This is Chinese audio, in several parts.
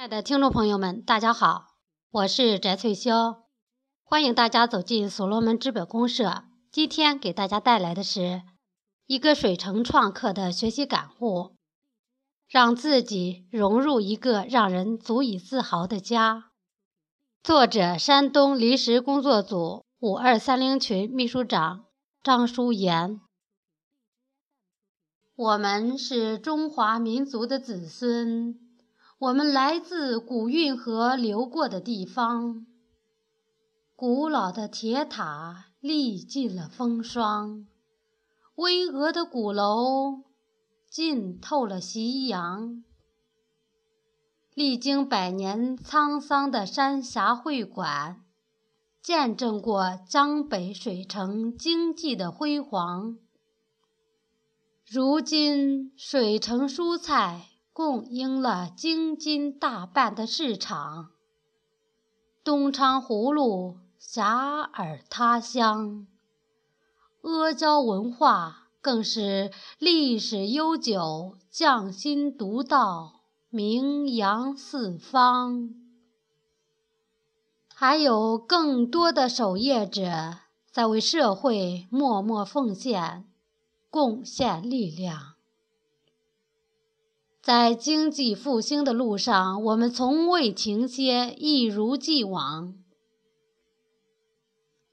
亲爱的听众朋友们，大家好，我是翟翠霄，欢迎大家走进所罗门资本公社。今天给大家带来的是一个水城创客的学习感悟：让自己融入一个让人足以自豪的家。作者：山东临时工作组五二三零群秘书长张淑妍。我们是中华民族的子孙。我们来自古运河流过的地方，古老的铁塔历尽了风霜，巍峨的鼓楼浸透了夕阳。历经百年沧桑的三峡会馆，见证过江北水城经济的辉煌。如今，水城蔬菜。供应了京津大半的市场，东昌葫芦遐迩他乡，阿胶文化更是历史悠久，匠心独到，名扬四方。还有更多的守业者在为社会默默奉献，贡献力量。在经济复兴的路上，我们从未停歇，一如既往。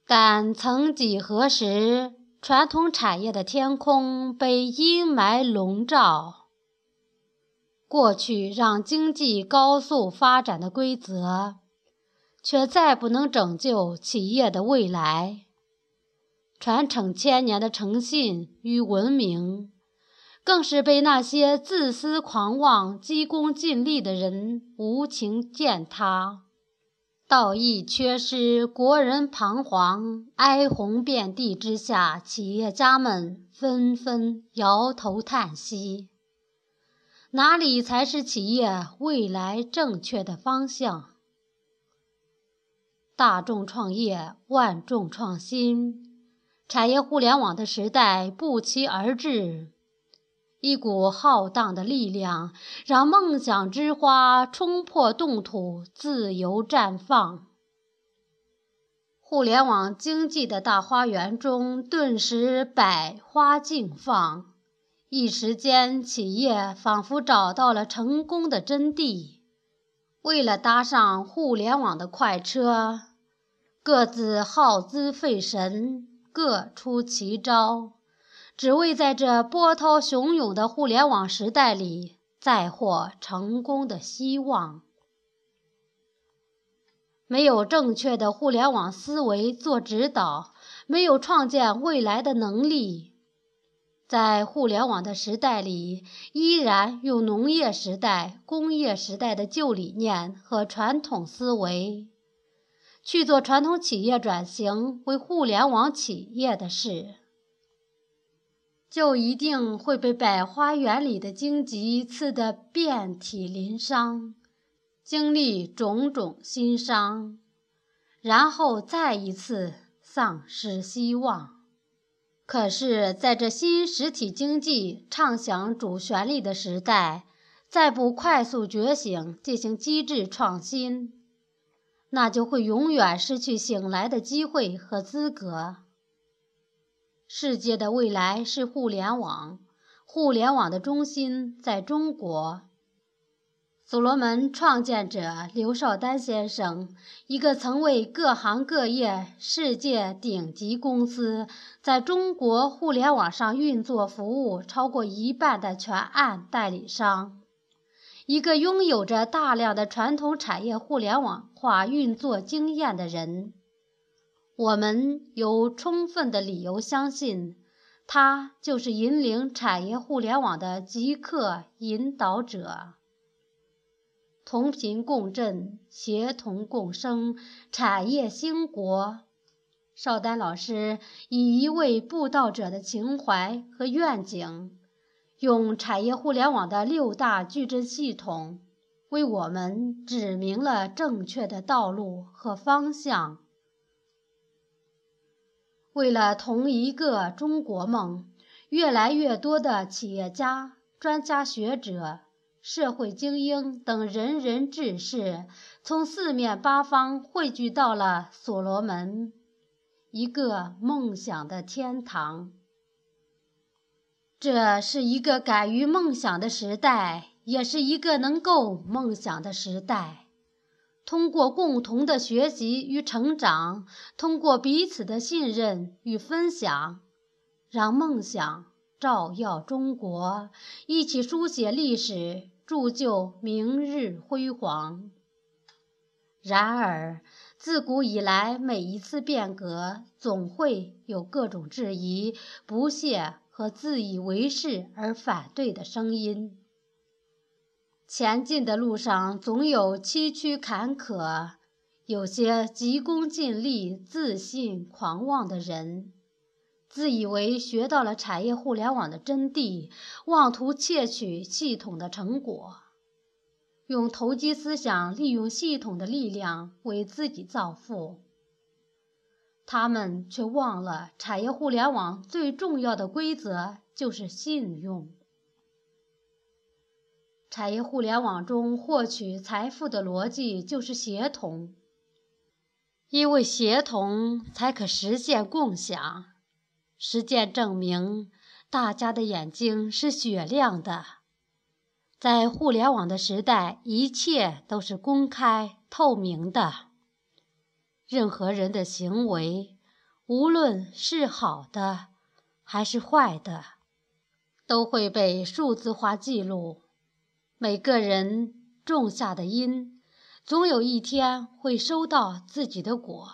但曾几何时，传统产业的天空被阴霾笼罩。过去让经济高速发展的规则，却再不能拯救企业的未来。传承千年的诚信与文明。更是被那些自私狂妄、急功近利的人无情践踏，道义缺失，国人彷徨，哀鸿遍地之下，企业家们纷纷摇头叹息。哪里才是企业未来正确的方向？大众创业，万众创新，产业互联网的时代不期而至。一股浩荡的力量，让梦想之花冲破冻土，自由绽放。互联网经济的大花园中，顿时百花竞放。一时间，企业仿佛找到了成功的真谛。为了搭上互联网的快车，各自耗资费神，各出奇招。只为在这波涛汹涌的互联网时代里再获成功的希望。没有正确的互联网思维做指导，没有创建未来的能力，在互联网的时代里，依然用农业时代、工业时代的旧理念和传统思维去做传统企业转型为互联网企业的事。就一定会被百花园里的荆棘刺得遍体鳞伤，经历种种心伤，然后再一次丧失希望。可是，在这新实体经济畅享主旋律的时代，再不快速觉醒进行机制创新，那就会永远失去醒来的机会和资格。世界的未来是互联网，互联网的中心在中国。所罗门创建者刘少丹先生，一个曾为各行各业世界顶级公司在中国互联网上运作服务超过一半的全案代理商，一个拥有着大量的传统产业互联网化运作经验的人。我们有充分的理由相信，他就是引领产业互联网的极客引导者。同频共振，协同共生，产业兴国。邵丹老师以一位布道者的情怀和愿景，用产业互联网的六大矩阵系统，为我们指明了正确的道路和方向。为了同一个中国梦，越来越多的企业家、专家学者、社会精英等仁人志士，从四面八方汇聚到了所罗门，一个梦想的天堂。这是一个敢于梦想的时代，也是一个能够梦想的时代。通过共同的学习与成长，通过彼此的信任与分享，让梦想照耀中国，一起书写历史。铸就明日辉煌。然而，自古以来，每一次变革总会有各种质疑、不屑和自以为是而反对的声音。前进的路上总有崎岖坎坷，有些急功近利、自信狂妄的人。自以为学到了产业互联网的真谛，妄图窃取系统的成果，用投机思想利用系统的力量为自己造富。他们却忘了，产业互联网最重要的规则就是信用。产业互联网中获取财富的逻辑就是协同，因为协同才可实现共享。实践证明，大家的眼睛是雪亮的。在互联网的时代，一切都是公开透明的。任何人的行为，无论是好的还是坏的，都会被数字化记录。每个人种下的因，总有一天会收到自己的果。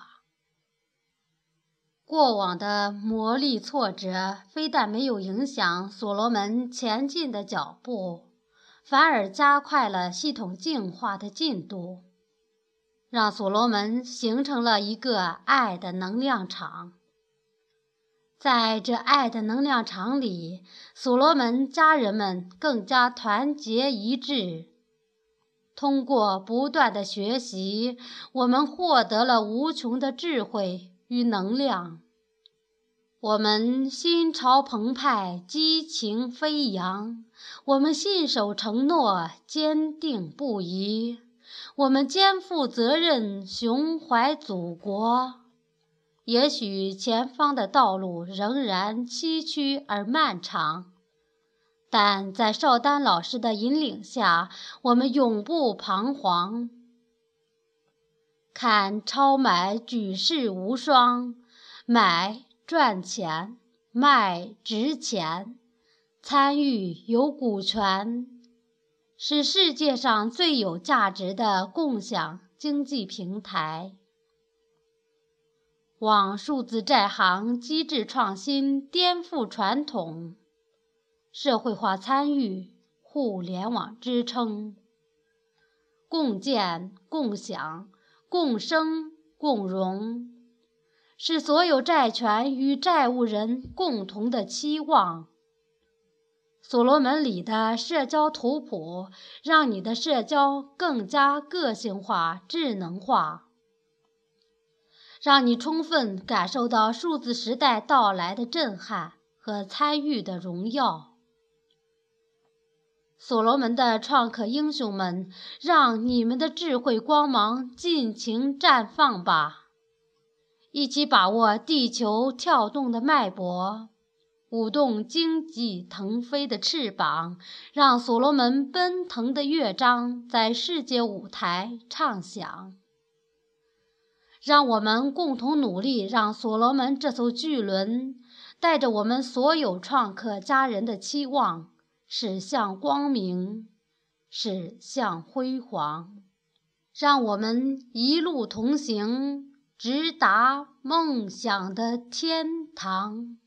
过往的磨砺挫折，非但没有影响所罗门前进的脚步，反而加快了系统进化的进度，让所罗门形成了一个爱的能量场。在这爱的能量场里，所罗门家人们更加团结一致。通过不断的学习，我们获得了无穷的智慧与能量。我们心潮澎湃，激情飞扬；我们信守承诺，坚定不移；我们肩负责任，胸怀祖国。也许前方的道路仍然崎岖而漫长，但在邵丹老师的引领下，我们永不彷徨。看超买举世无双，买。赚钱，卖值钱，参与有股权，是世界上最有价值的共享经济平台。往数字债行机制创新颠覆传统，社会化参与，互联网支撑，共建、共享、共生、共荣。是所有债权与债务人共同的期望。所罗门里的社交图谱，让你的社交更加个性化、智能化，让你充分感受到数字时代到来的震撼和参与的荣耀。所罗门的创客英雄们，让你们的智慧光芒尽情绽放吧！一起把握地球跳动的脉搏，舞动经济腾飞的翅膀，让所罗门奔腾的乐章在世界舞台唱响。让我们共同努力，让所罗门这艘巨轮带着我们所有创客家人的期望驶向光明，驶向辉煌。让我们一路同行。直达梦想的天堂。